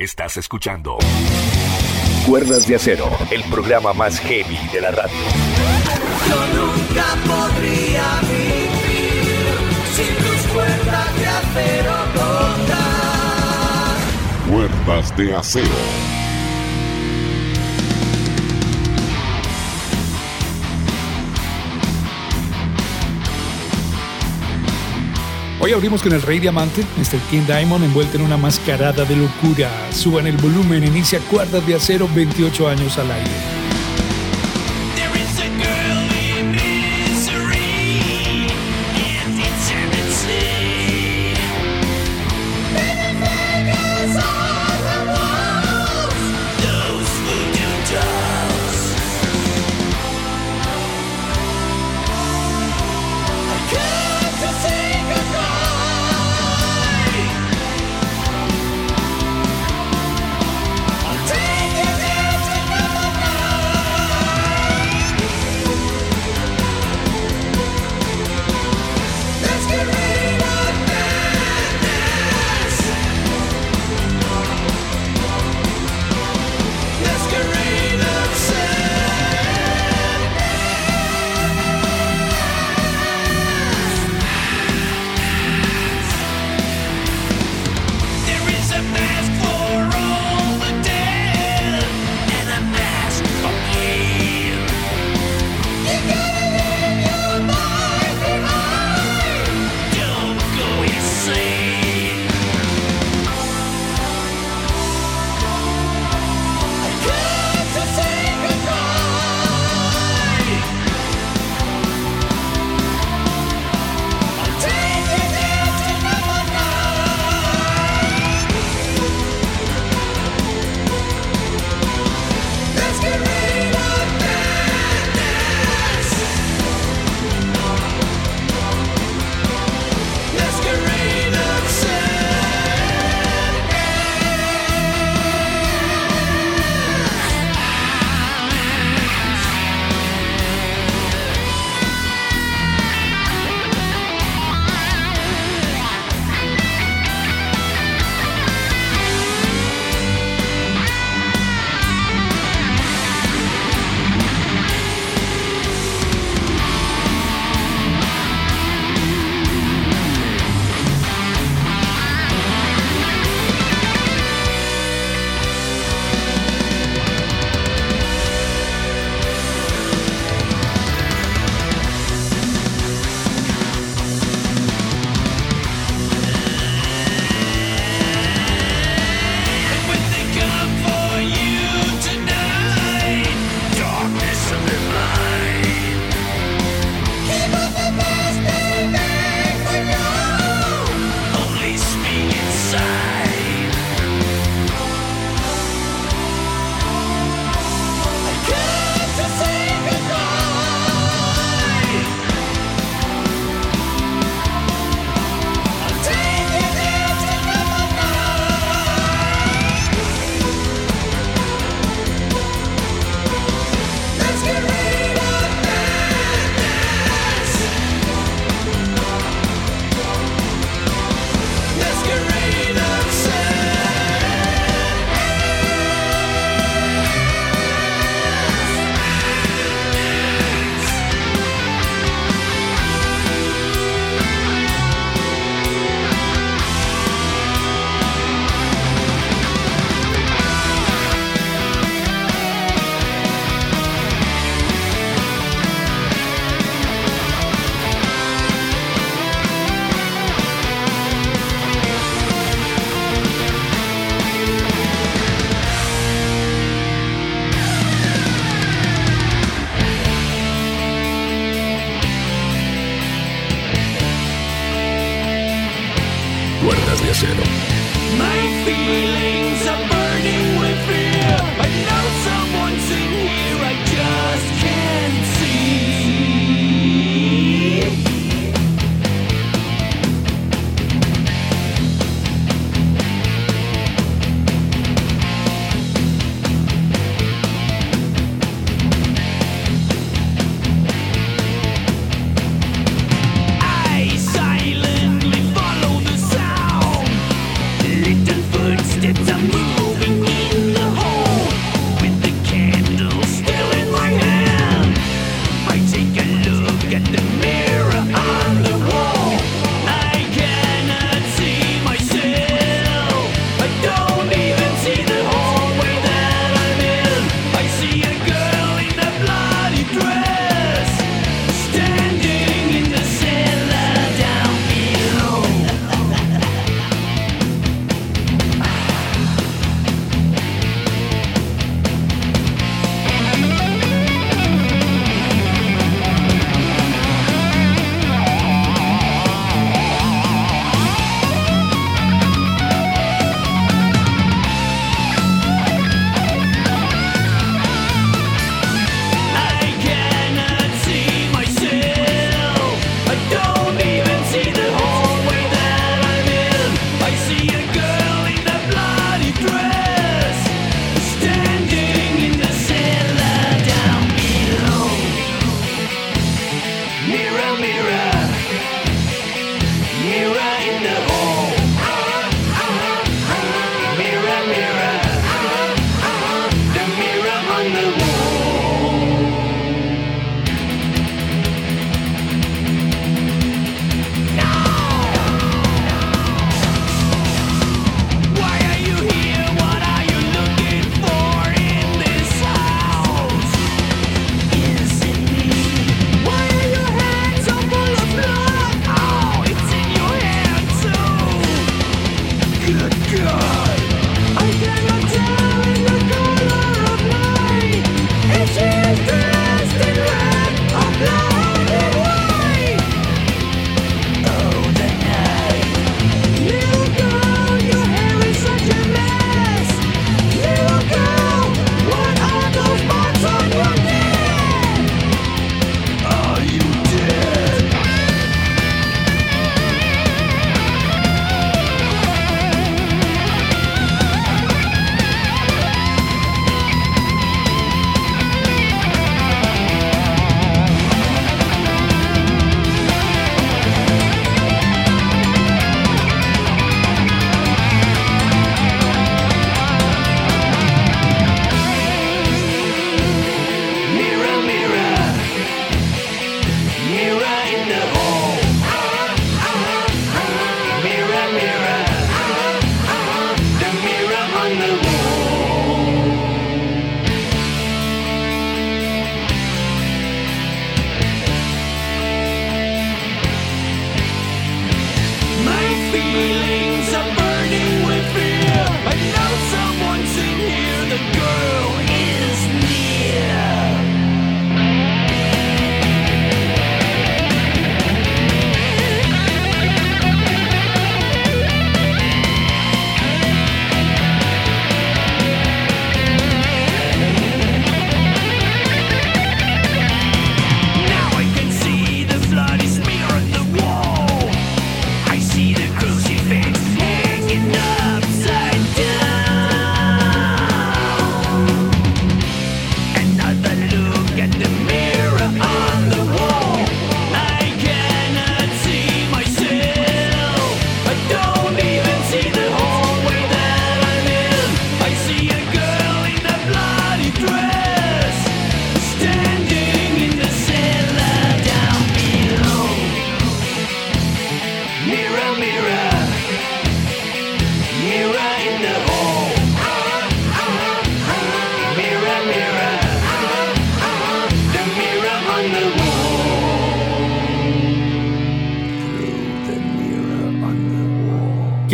Estás escuchando Cuerdas de Acero, el programa más heavy de la radio. Yo nunca podría vivir sin tus cuerdas de acero Cuerdas de Acero. Hoy abrimos con el Rey Diamante, Mr. King Diamond envuelto en una mascarada de locura. Suban el volumen, inicia cuerdas de acero 28 años al aire.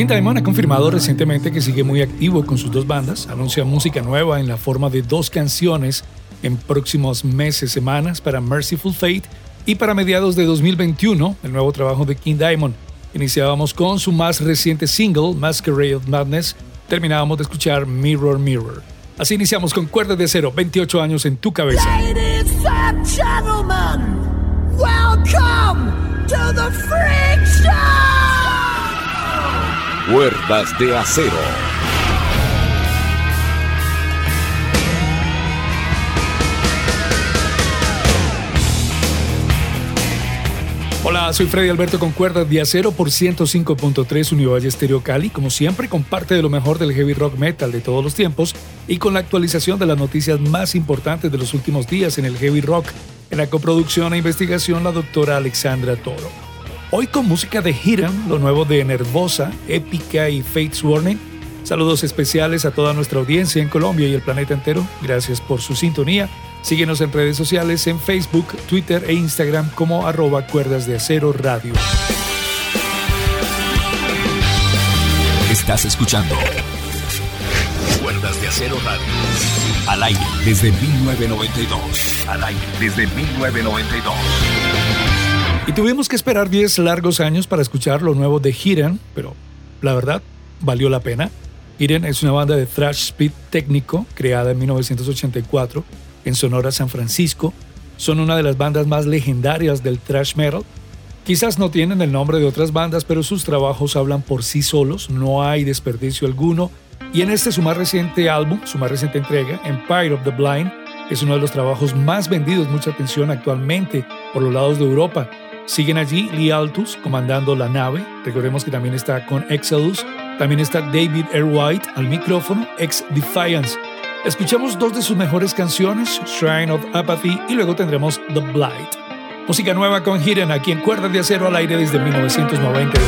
King Diamond ha confirmado recientemente que sigue muy activo con sus dos bandas, anuncia música nueva en la forma de dos canciones en próximos meses, semanas para Merciful Fate y para mediados de 2021, el nuevo trabajo de King Diamond. Iniciábamos con su más reciente single, Masquerade of Madness, terminábamos de escuchar Mirror Mirror. Así iniciamos con Cuerdas de Acero, 28 años en tu cabeza. Ladies and gentlemen, welcome to the Freak Show! Cuerdas de acero. Hola, soy Freddy Alberto con Cuerdas de Acero por 105.3 Univalle Stereo Cali, como siempre con parte de lo mejor del heavy rock metal de todos los tiempos y con la actualización de las noticias más importantes de los últimos días en el heavy rock, en la coproducción e investigación la doctora Alexandra Toro. Hoy con música de Hidden, lo nuevo de Nervosa, Épica y Fates Warning. Saludos especiales a toda nuestra audiencia en Colombia y el planeta entero. Gracias por su sintonía. Síguenos en redes sociales en Facebook, Twitter e Instagram como arroba cuerdas de acero radio. Estás escuchando Cuerdas de acero radio. Al aire desde 1992. Al aire desde 1992. Y tuvimos que esperar 10 largos años para escuchar lo nuevo de Hiren, pero la verdad, valió la pena. Hiren es una banda de thrash speed técnico creada en 1984 en Sonora, San Francisco. Son una de las bandas más legendarias del thrash metal. Quizás no tienen el nombre de otras bandas, pero sus trabajos hablan por sí solos, no hay desperdicio alguno. Y en este su más reciente álbum, su más reciente entrega, Empire of the Blind, es uno de los trabajos más vendidos, mucha atención actualmente por los lados de Europa. Siguen allí Lee Altus comandando la nave, recordemos que también está con Exodus, también está David Air White al micrófono, ex Defiance. Escuchamos dos de sus mejores canciones, Shrine of Apathy y luego tendremos The Blight. Música nueva con Hidden aquí en Cuerdas de Acero al aire desde 1992.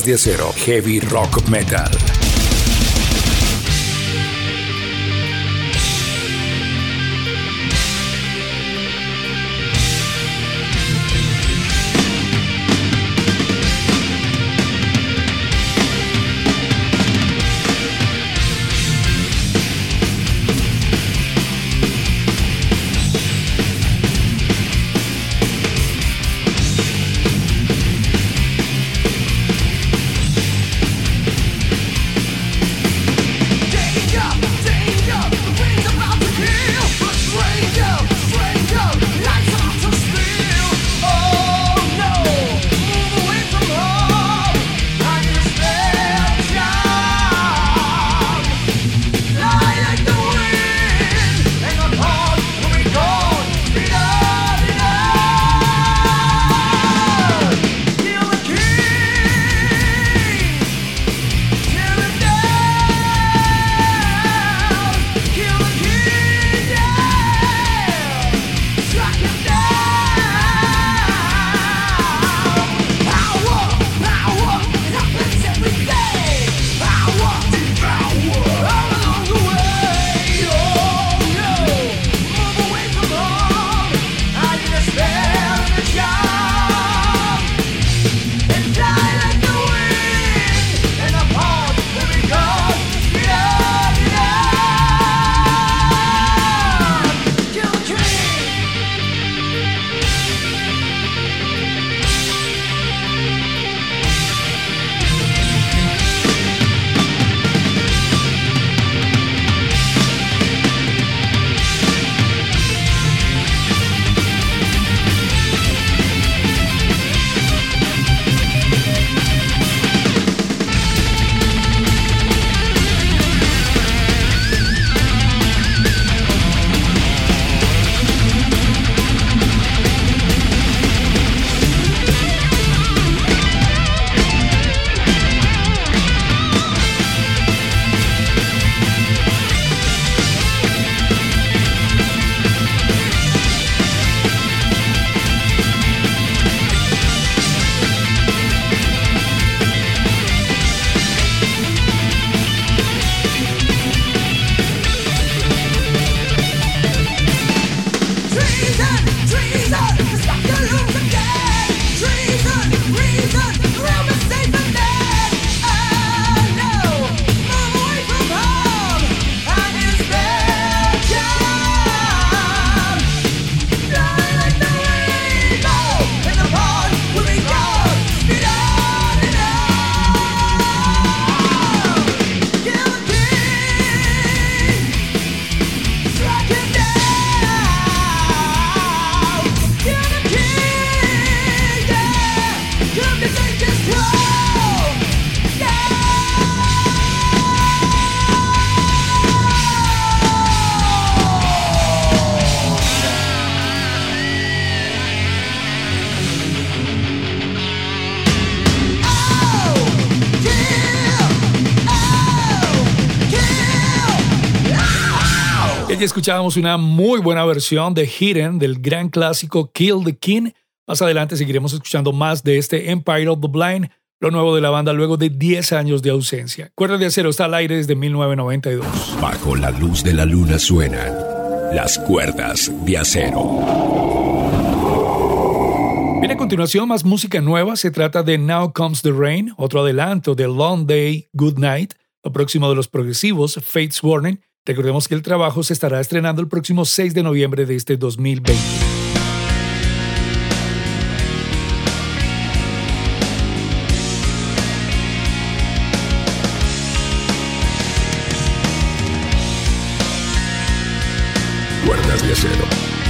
De acero, heavy rock metal. Escuchábamos una muy buena versión de Hidden del gran clásico Kill the King. Más adelante seguiremos escuchando más de este Empire of the Blind, lo nuevo de la banda luego de 10 años de ausencia. Cuerda de acero está al aire desde 1992. Bajo la luz de la luna suenan las cuerdas de acero. Viene a continuación más música nueva. Se trata de Now Comes the Rain, otro adelanto de Long Day, Good Night, lo próximo de los progresivos, Fates Warning Recordemos que el trabajo se estará estrenando el próximo 6 de noviembre de este 2020. Cuerdas de acero.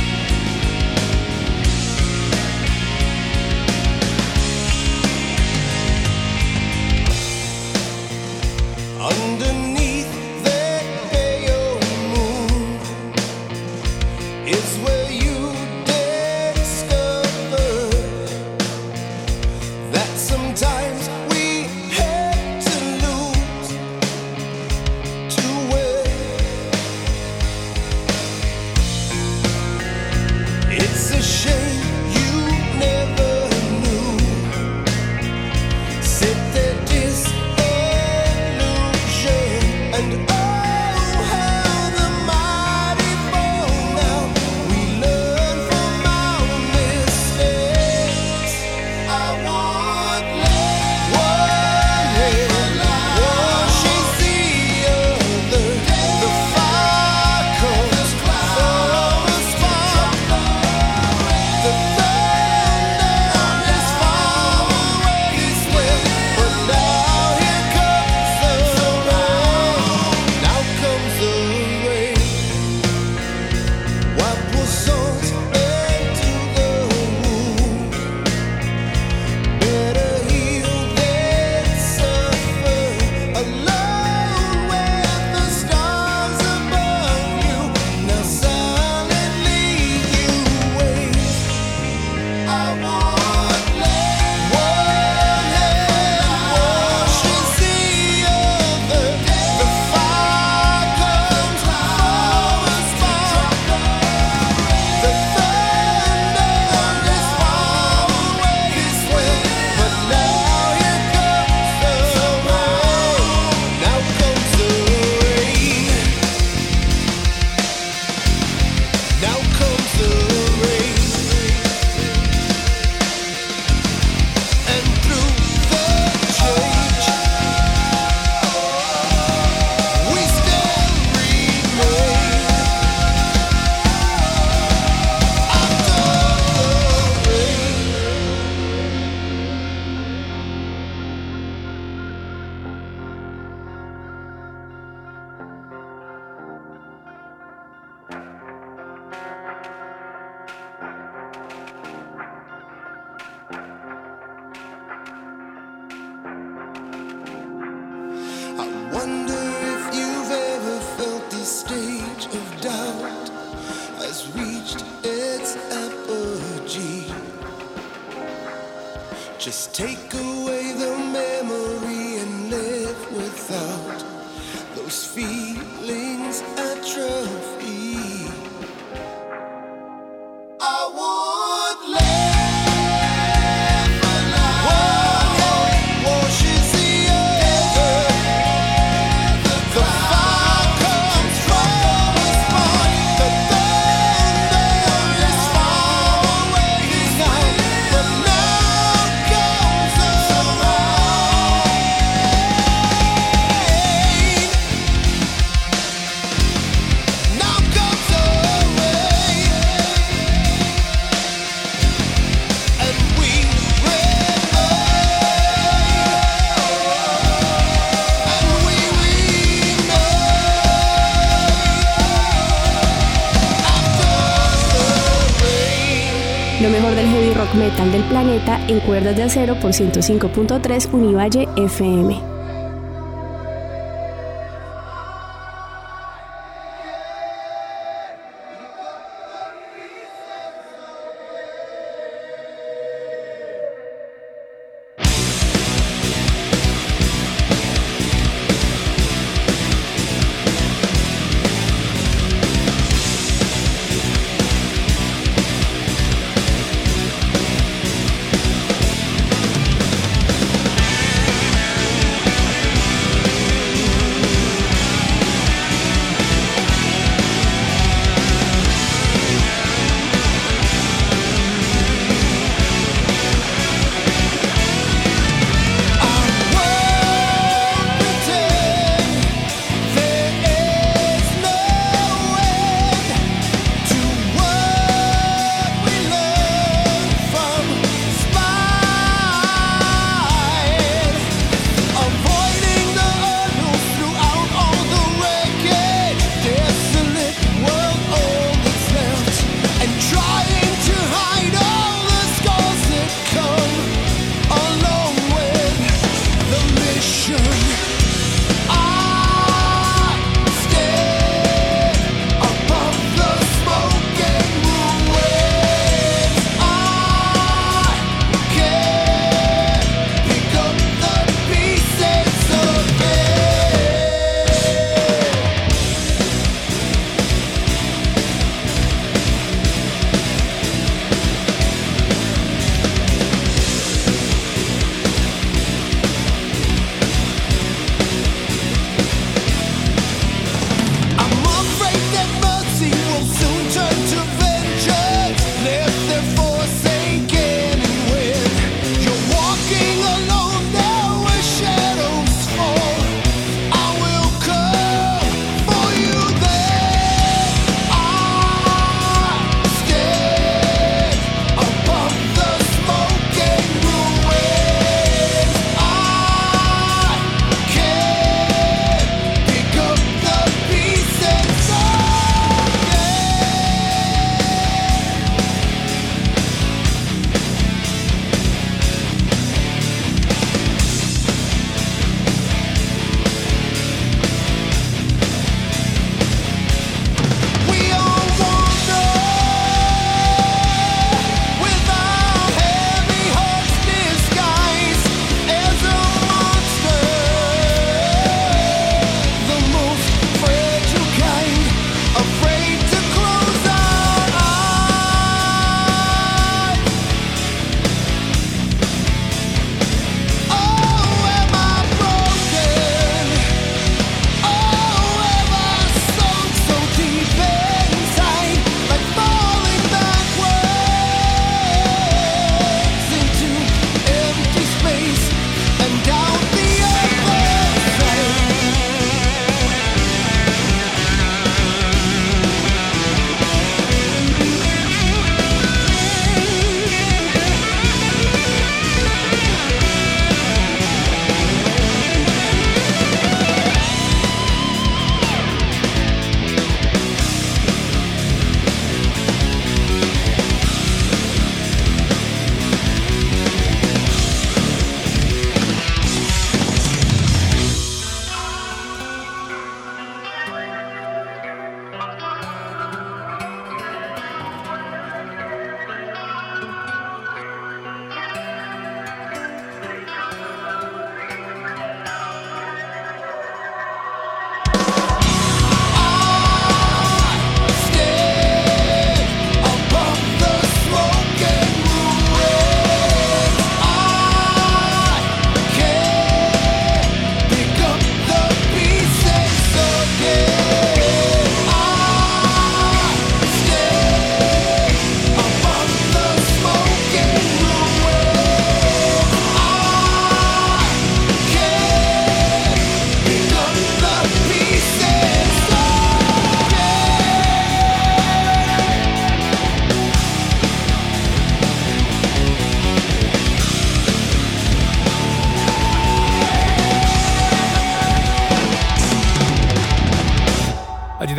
De acero por 105.3 Univalle FM.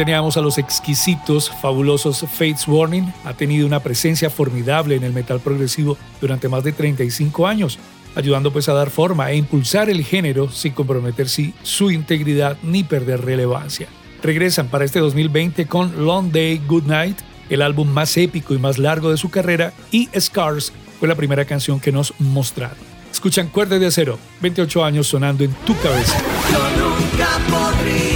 Teníamos a los exquisitos, fabulosos Fates Warning. Ha tenido una presencia formidable en el metal progresivo durante más de 35 años, ayudando pues a dar forma e impulsar el género sin comprometer su integridad ni perder relevancia. Regresan para este 2020 con Long Day Good Night, el álbum más épico y más largo de su carrera, y Scars fue la primera canción que nos mostraron. Escuchan Cuerda de Acero, 28 años sonando en tu cabeza. Yo nunca podría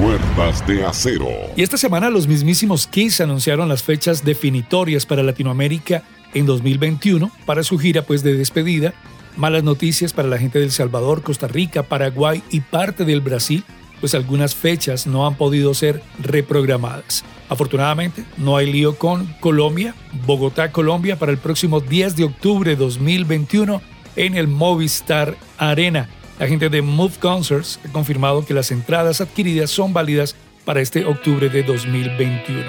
Cuerdas de acero. Y esta semana los mismísimos Kiss anunciaron las fechas definitorias para Latinoamérica en 2021 para su gira pues de despedida. Malas noticias para la gente del Salvador, Costa Rica, Paraguay y parte del Brasil, pues algunas fechas no han podido ser reprogramadas. Afortunadamente, no hay lío con Colombia, Bogotá, Colombia, para el próximo 10 de octubre de 2021 en el Movistar Arena. La gente de Move Concerts ha confirmado que las entradas adquiridas son válidas para este octubre de 2021.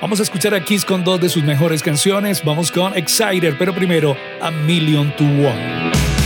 Vamos a escuchar a Kiss con dos de sus mejores canciones. Vamos con Exciter, pero primero A Million to One.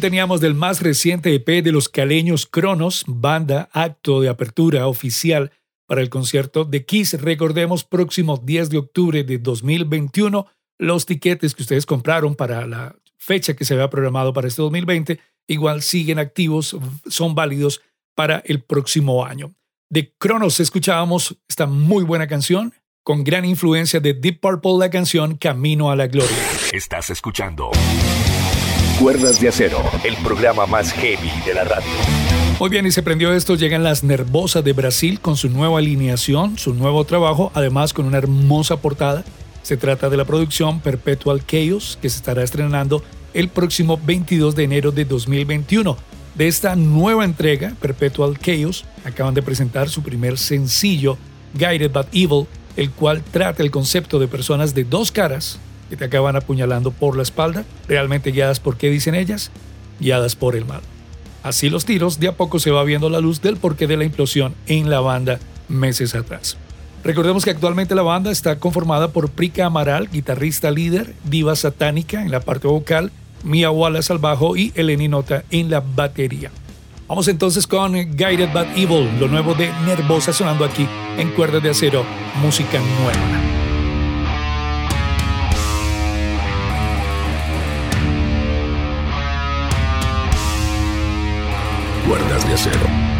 Teníamos del más reciente EP de los caleños Cronos, banda, acto de apertura oficial para el concierto de Kiss. Recordemos, próximo 10 de octubre de 2021, los tiquetes que ustedes compraron para la fecha que se había programado para este 2020, igual siguen activos, son válidos para el próximo año. De Cronos escuchábamos esta muy buena canción, con gran influencia de Deep Purple, la canción Camino a la Gloria. Estás escuchando Cuerdas de Acero, el programa más heavy de la radio. Muy bien, y se prendió esto, llegan las Nervosas de Brasil con su nueva alineación, su nuevo trabajo, además con una hermosa portada. Se trata de la producción Perpetual Chaos, que se estará estrenando el próximo 22 de enero de 2021. De esta nueva entrega, Perpetual Chaos, acaban de presentar su primer sencillo, Guided but Evil, el cual trata el concepto de personas de dos caras que te acaban apuñalando por la espalda, realmente guiadas por qué dicen ellas, guiadas por el mal. Así los tiros, de a poco se va viendo la luz del porqué de la implosión en la banda meses atrás. Recordemos que actualmente la banda está conformada por Prika Amaral, guitarrista líder, diva satánica en la parte vocal, Mia Wallace al bajo y Eleni Nota en la batería. Vamos entonces con Guided but Evil, lo nuevo de Nervosa sonando aquí en Cuerdas de Acero, música nueva. Cuerdas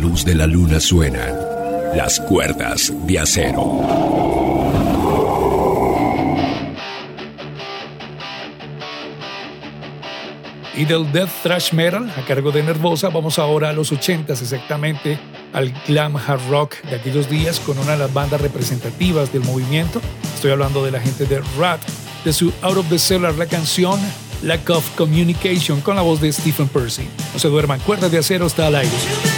luz de la luna suenan las cuerdas de acero. Y del death thrash metal a cargo de Nervosa, vamos ahora a los 80s exactamente, al glam hard rock de aquellos días con una de las bandas representativas del movimiento. Estoy hablando de la gente de Rat, de su Out of the Cellar, la canción Lack of Communication con la voz de Stephen Percy. No se duerman, cuerdas de acero está al aire.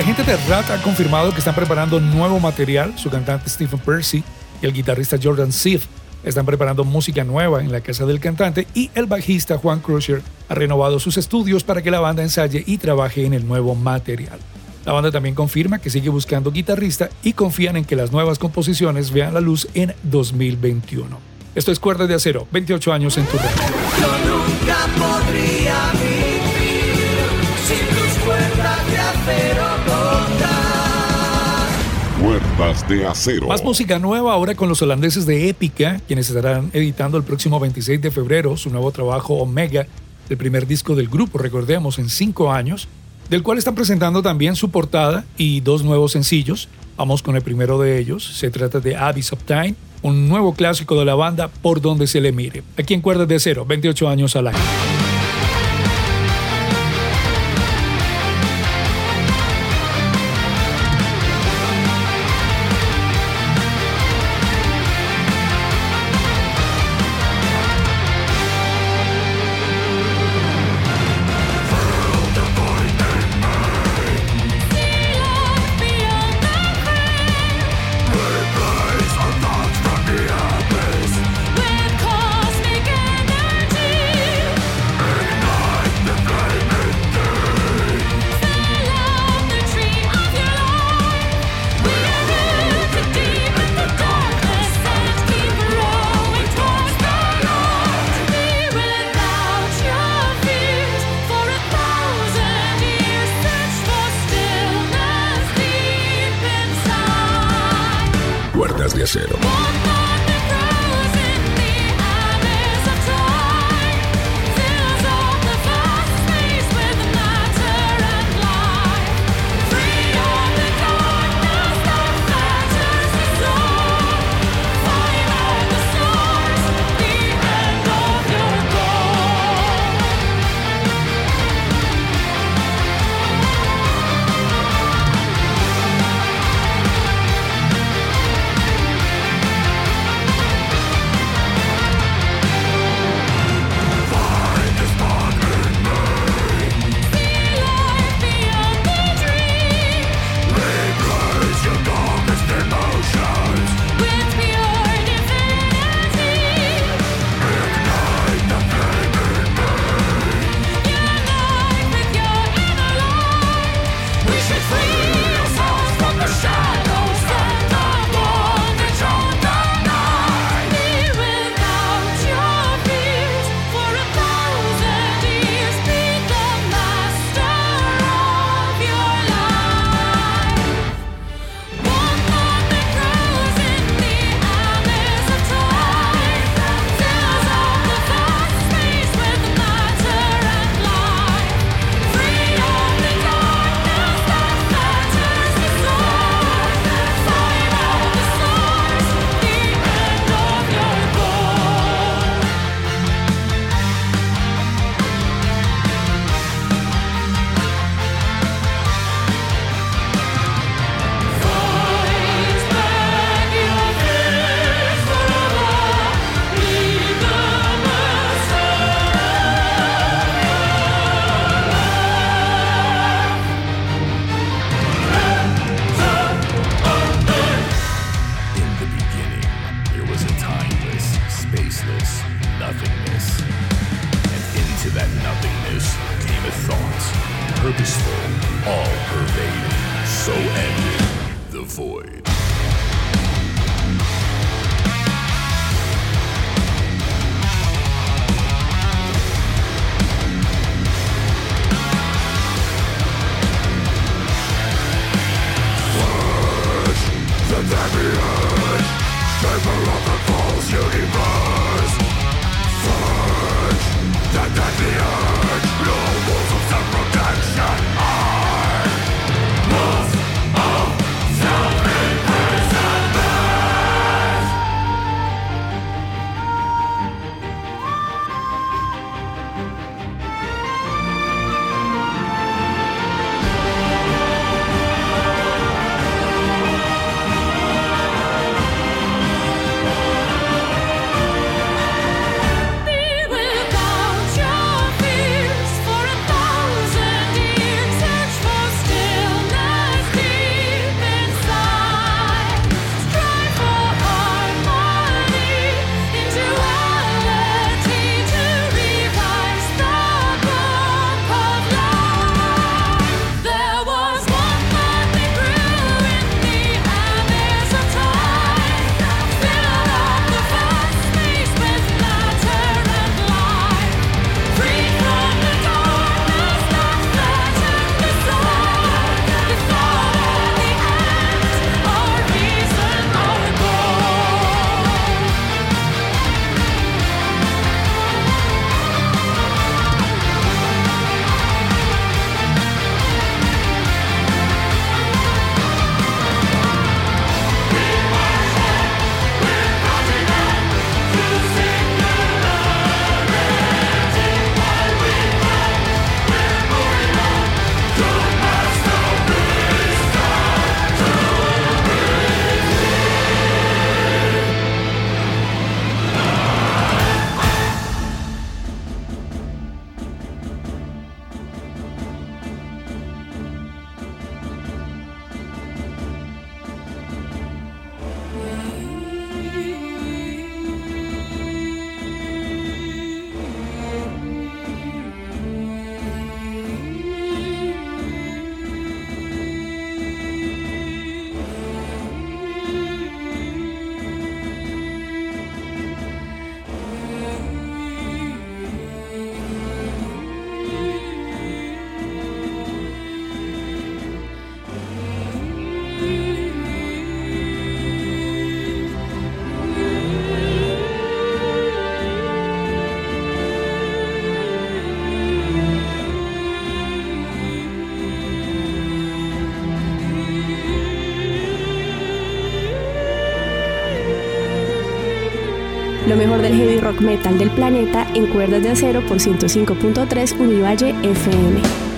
La gente de Rat ha confirmado que están preparando nuevo material. Su cantante Stephen Percy y el guitarrista Jordan Sif están preparando música nueva en la casa del cantante y el bajista Juan Crusher ha renovado sus estudios para que la banda ensaye y trabaje en el nuevo material. La banda también confirma que sigue buscando guitarrista y confían en que las nuevas composiciones vean la luz en 2021. Esto es Cuerdas de Acero, 28 años en tu radio. De acero. Más música nueva ahora con los holandeses de Épica, quienes estarán editando el próximo 26 de febrero su nuevo trabajo Omega, el primer disco del grupo, recordemos, en cinco años, del cual están presentando también su portada y dos nuevos sencillos. Vamos con el primero de ellos, se trata de Abyss of Time, un nuevo clásico de la banda por donde se le mire. Aquí en Cuerdas de Cero, 28 años al año. Rock metal del planeta en cuerdas de acero por 105.3 Univalle FM.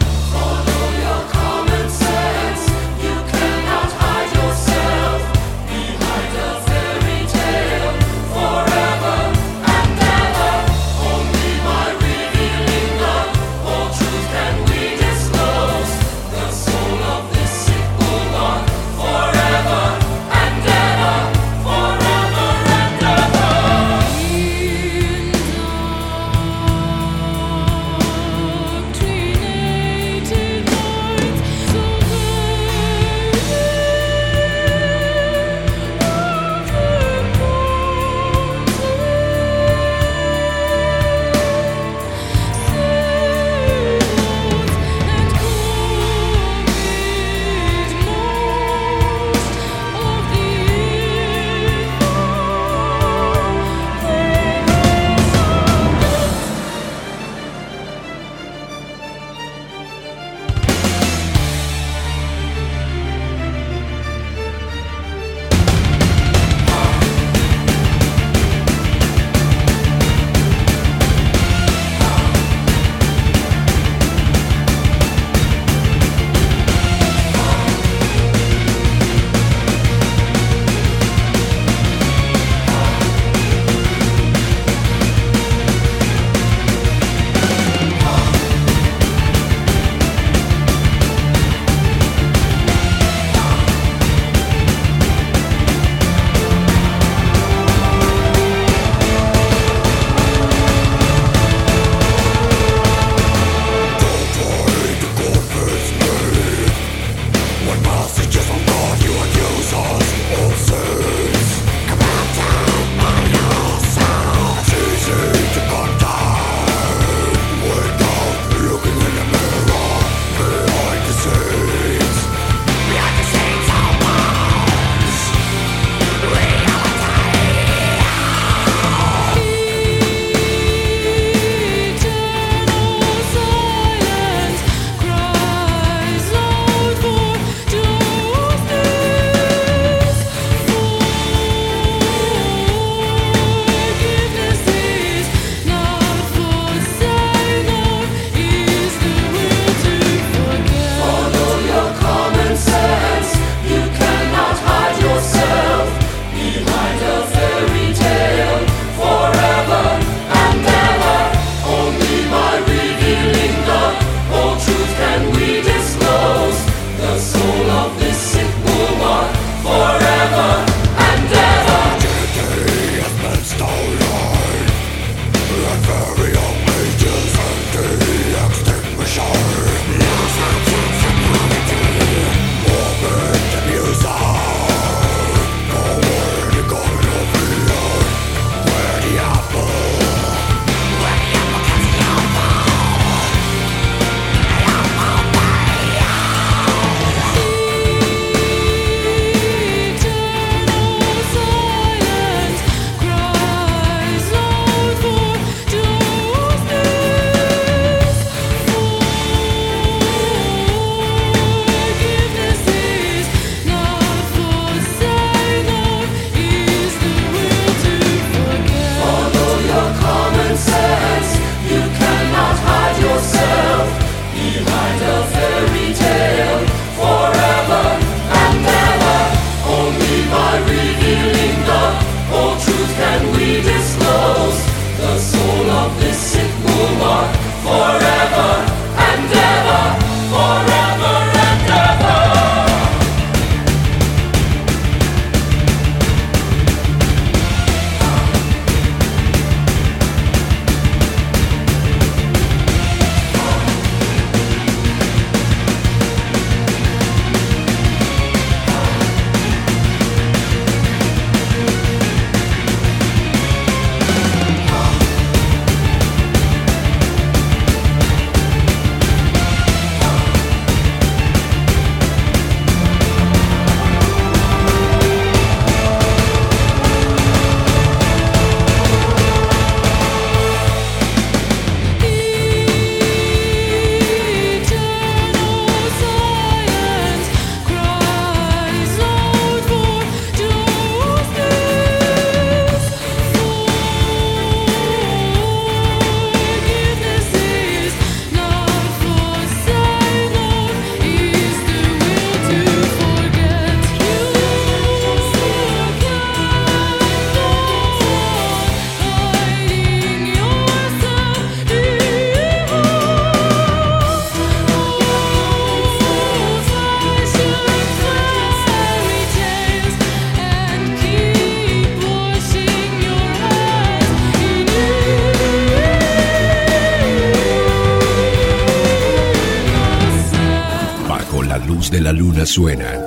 Luna suenan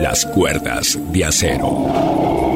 las cuerdas de acero.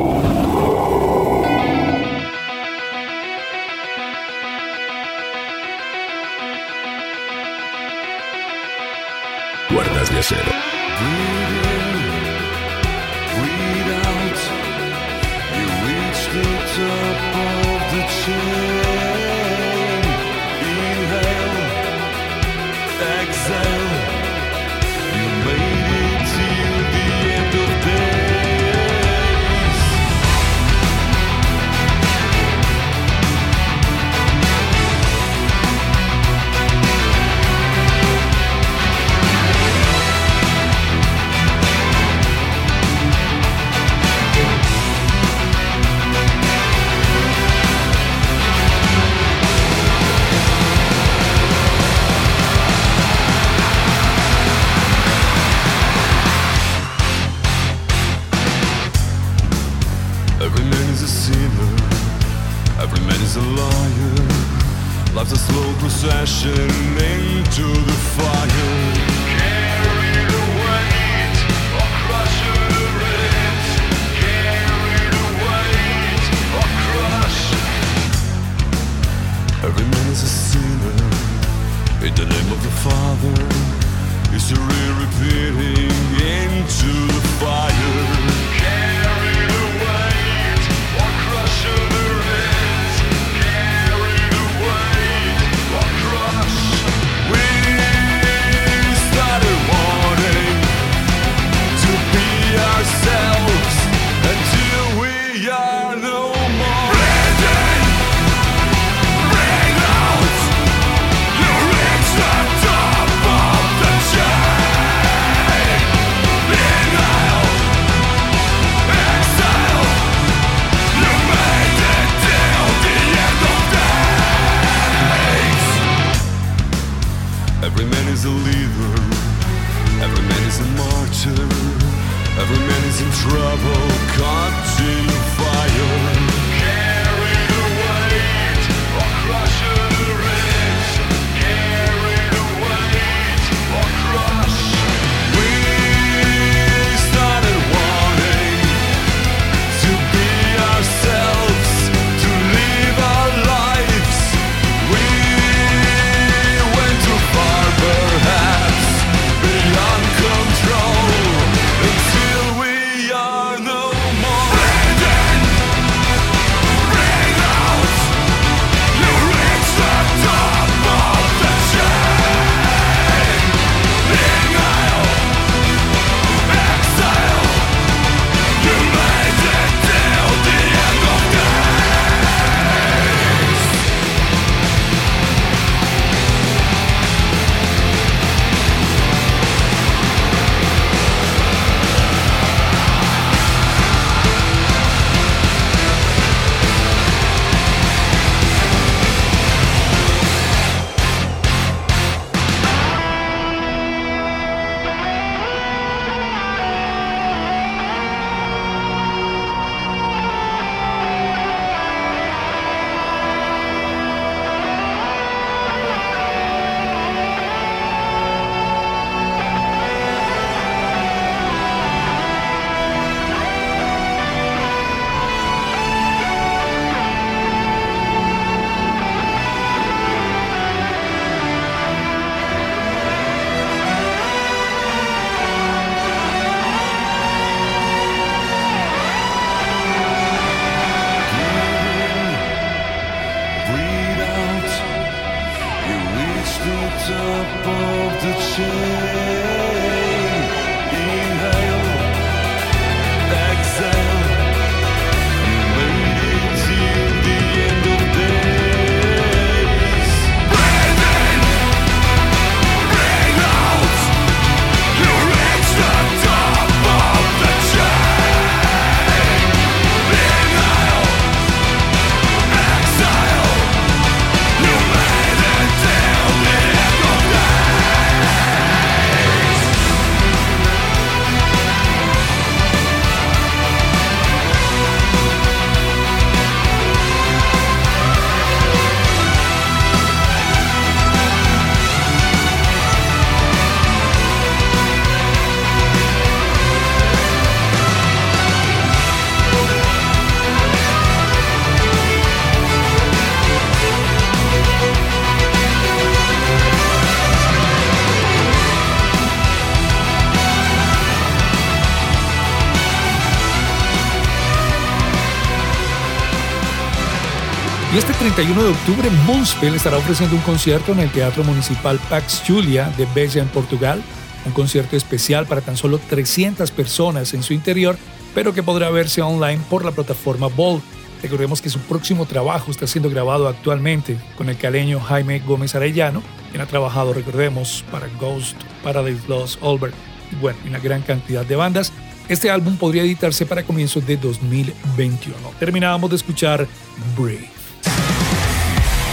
31 de octubre, Moonspell estará ofreciendo un concierto en el Teatro Municipal Pax Julia de Bella en Portugal. Un concierto especial para tan solo 300 personas en su interior, pero que podrá verse online por la plataforma Bolt. Recordemos que su próximo trabajo está siendo grabado actualmente con el caleño Jaime Gómez Arellano, quien ha trabajado, recordemos, para Ghost, Paradise Lost, Albert y bueno, una gran cantidad de bandas. Este álbum podría editarse para comienzos de 2021. Terminábamos de escuchar Brave.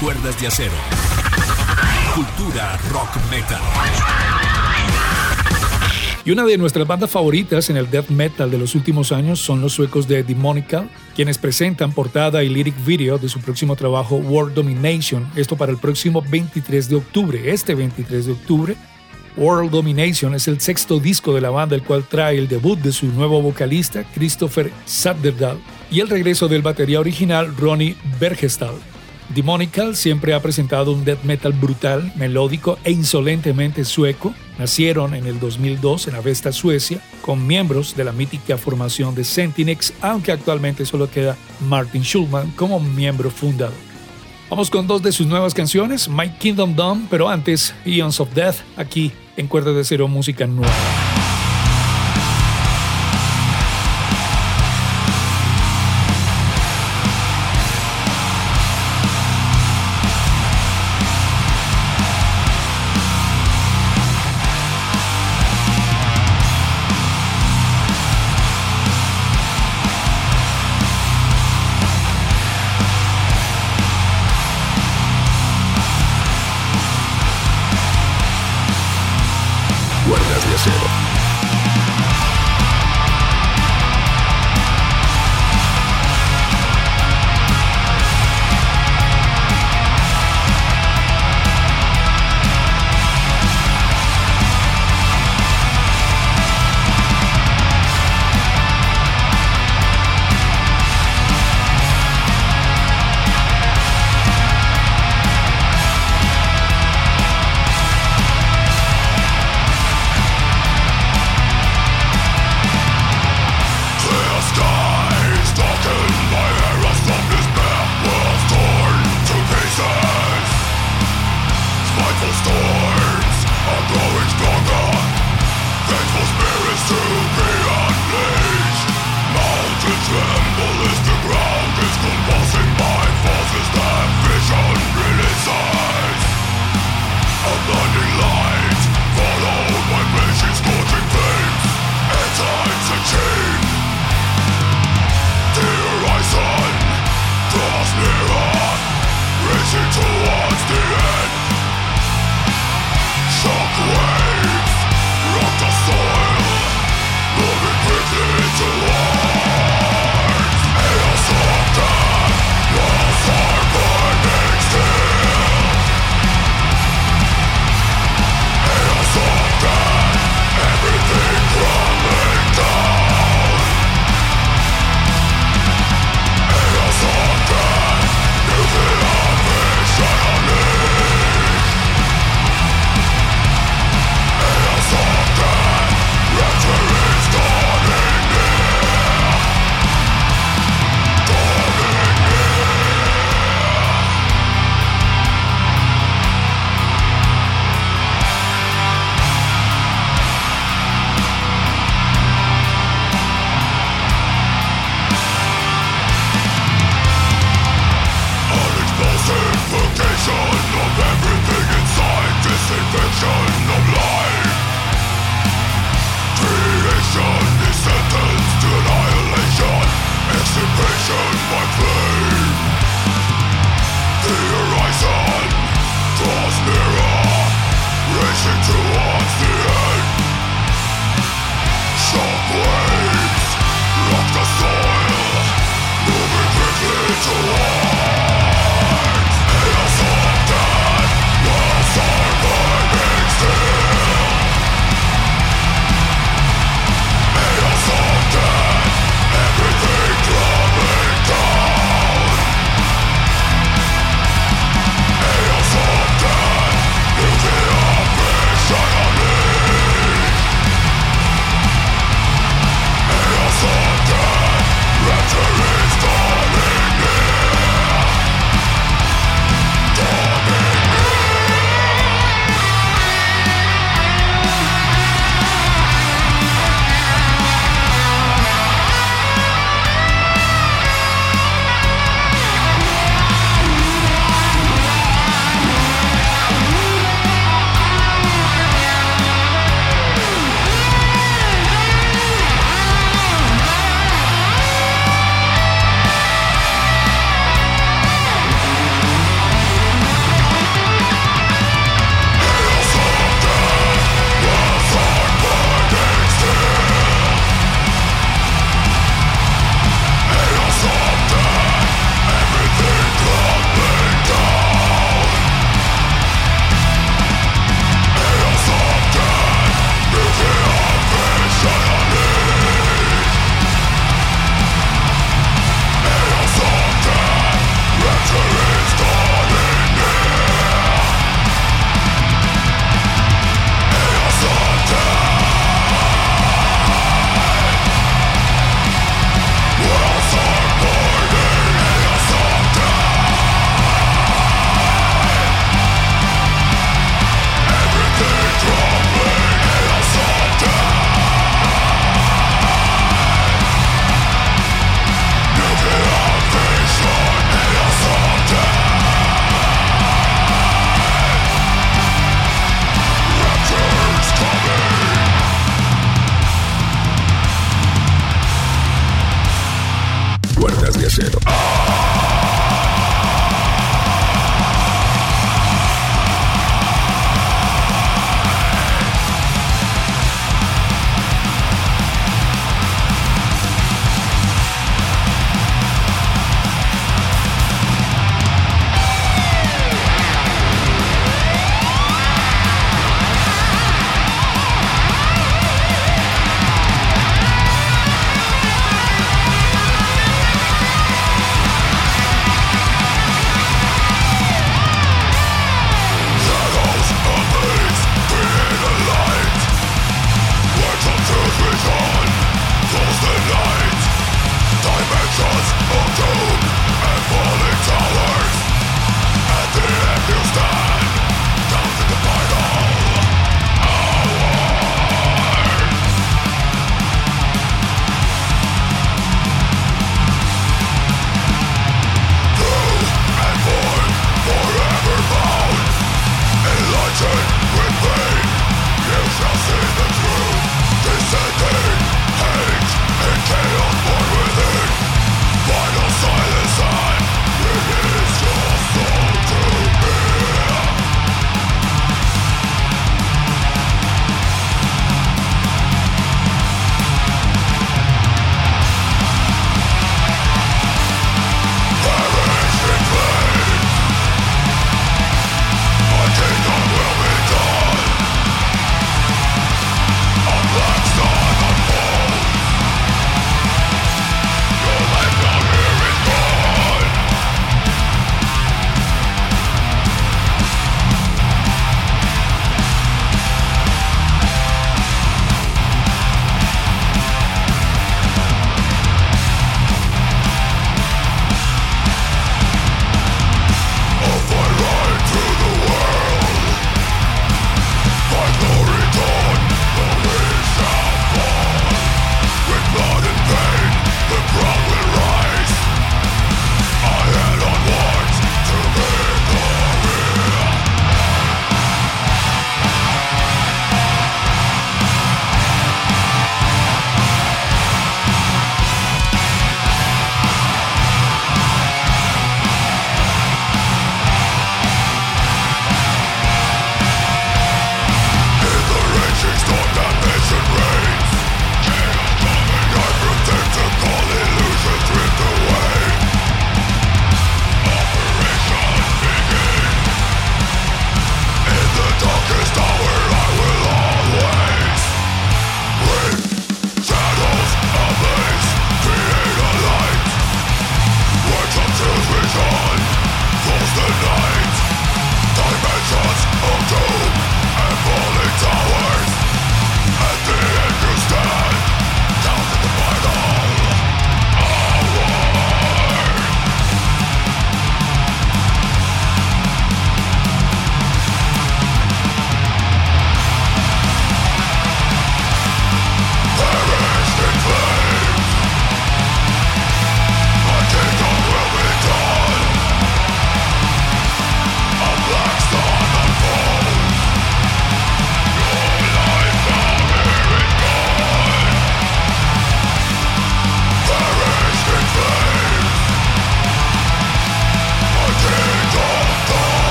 Cuerdas de acero. Cultura rock metal. Y una de nuestras bandas favoritas en el death metal de los últimos años son los suecos de Demonical, quienes presentan portada y lyric video de su próximo trabajo World Domination, esto para el próximo 23 de octubre. Este 23 de octubre, World Domination es el sexto disco de la banda, el cual trae el debut de su nuevo vocalista, Christopher Satterdal, y el regreso del batería original, Ronnie Bergestal. Demonical siempre ha presentado un death metal brutal, melódico e insolentemente sueco. Nacieron en el 2002 en Avesta, Suecia, con miembros de la mítica formación de Sentinex, aunque actualmente solo queda Martin Schulman como miembro fundador. Vamos con dos de sus nuevas canciones, My Kingdom Dome, pero antes Eons of Death, aquí en Cuerda de Cero Música Nueva.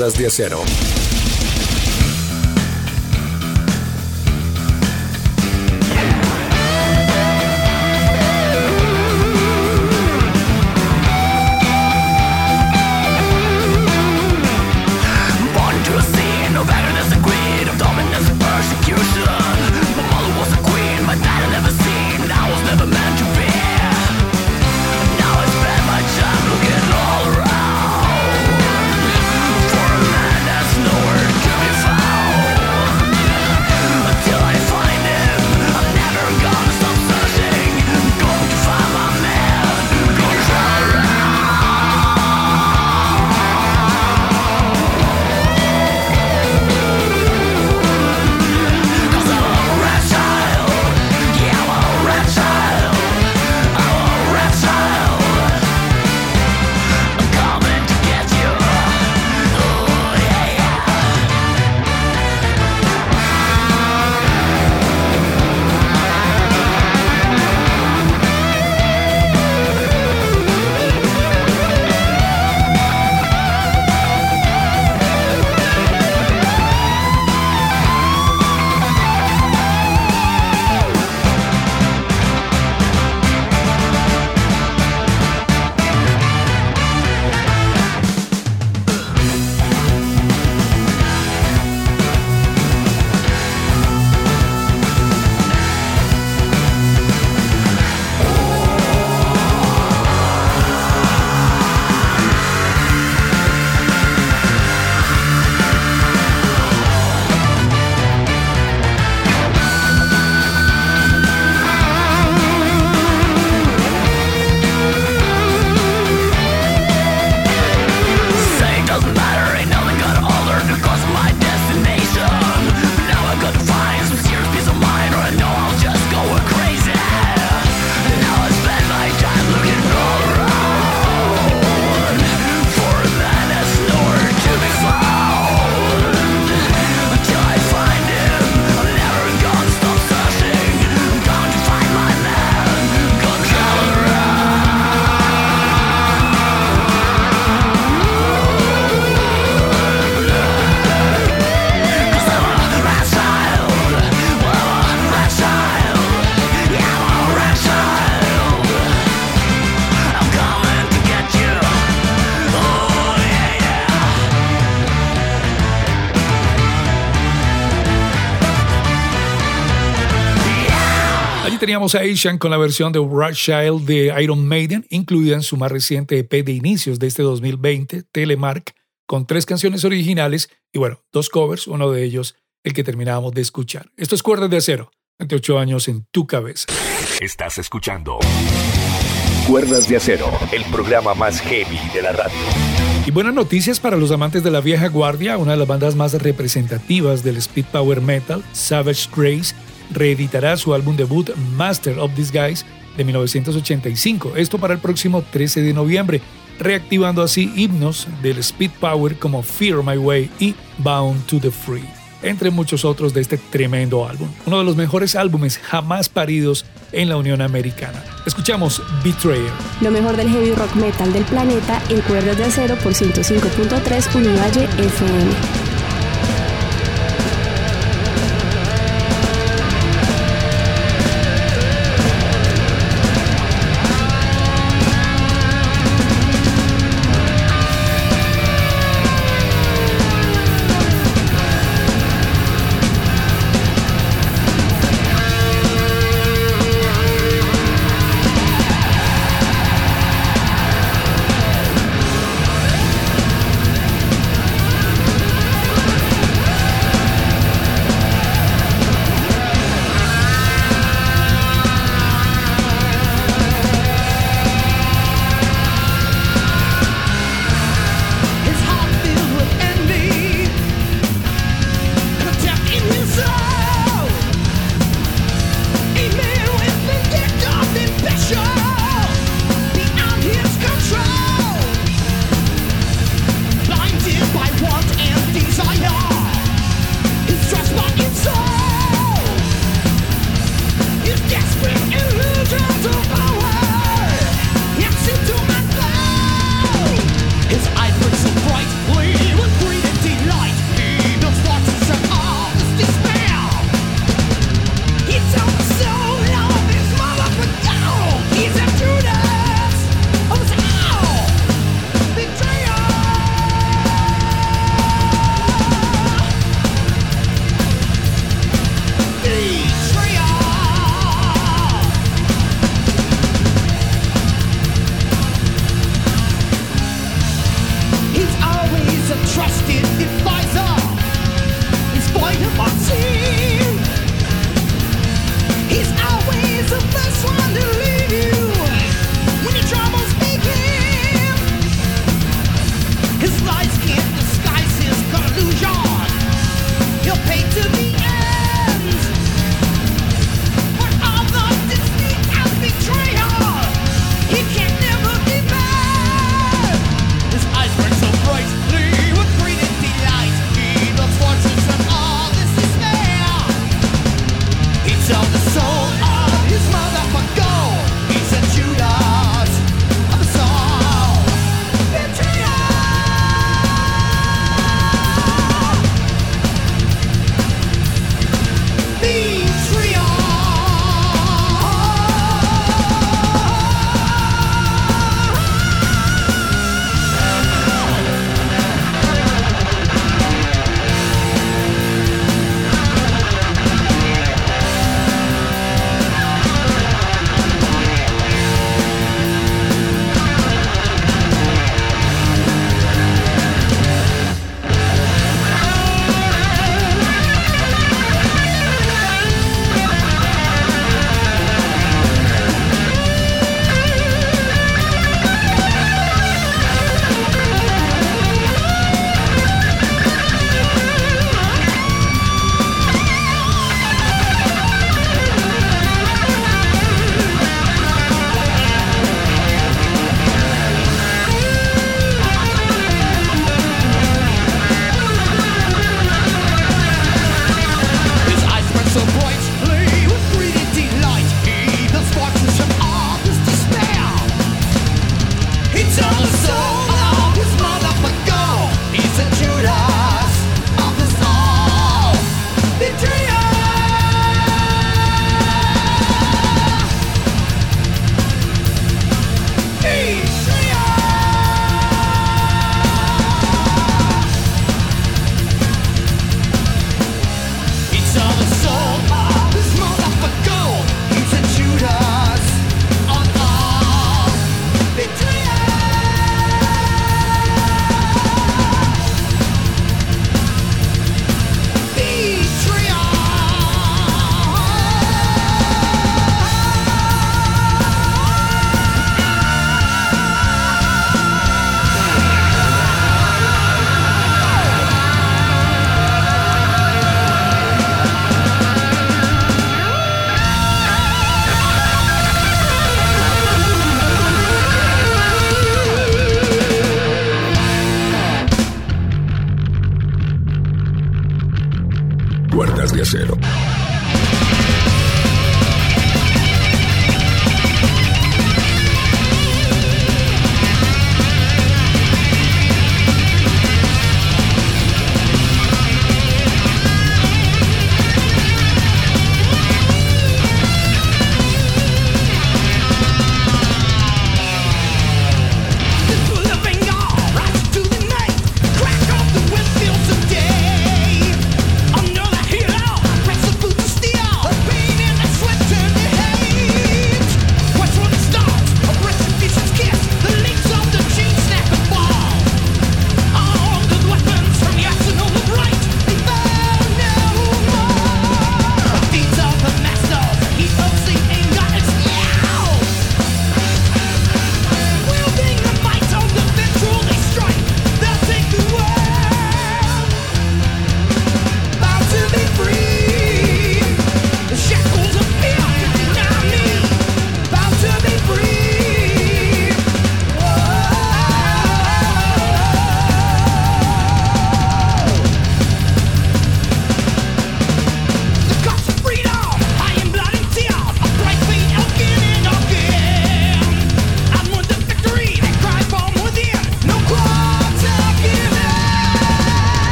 Cuerdas de Acero. Teníamos a Asian con la versión de Rothschild de Iron Maiden, incluida en su más reciente EP de inicios de este 2020, Telemark, con tres canciones originales y bueno, dos covers, uno de ellos el que terminábamos de escuchar. Esto es Cuerdas de Acero, 28 años en tu cabeza. Estás escuchando Cuerdas de Acero, el programa más heavy de la radio. Y buenas noticias para los amantes de la vieja guardia, una de las bandas más representativas del speed power metal, Savage Grace, reeditará su álbum debut Master of Disguise de 1985, esto para el próximo 13 de noviembre, reactivando así himnos del speed power como Fear My Way y Bound to the Free, entre muchos otros de este tremendo álbum, uno de los mejores álbumes jamás paridos en la Unión Americana. Escuchamos Betrayer. Lo mejor del heavy rock metal del planeta en cuerdas de acero por 105.3 Univalle FM.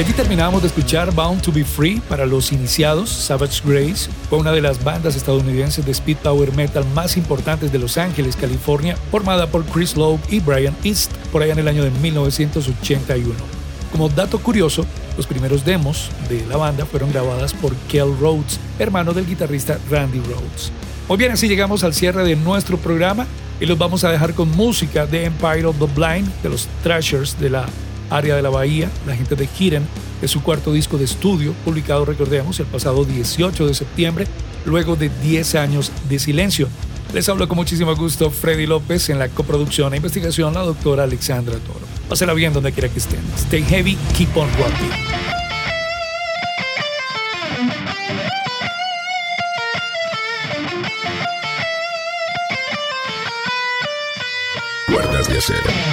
Y aquí terminamos de escuchar Bound to Be Free para los iniciados. Savage Grace fue una de las bandas estadounidenses de speed power metal más importantes de Los Ángeles, California, formada por Chris Lowe y Brian East por allá en el año de 1981. Como dato curioso, los primeros demos de la banda fueron grabadas por Kel Rhodes, hermano del guitarrista Randy Rhodes. Muy bien, así llegamos al cierre de nuestro programa y los vamos a dejar con música de Empire of the Blind, de los Thrashers de la área de la Bahía, la gente de Hidden, de su cuarto disco de estudio, publicado, recordemos, el pasado 18 de septiembre, luego de 10 años de silencio. Les hablo con muchísimo gusto Freddy López en la coproducción e investigación la doctora Alexandra Toro. Pásela bien donde quiera que estén. Stay heavy, keep on rocking. De acero.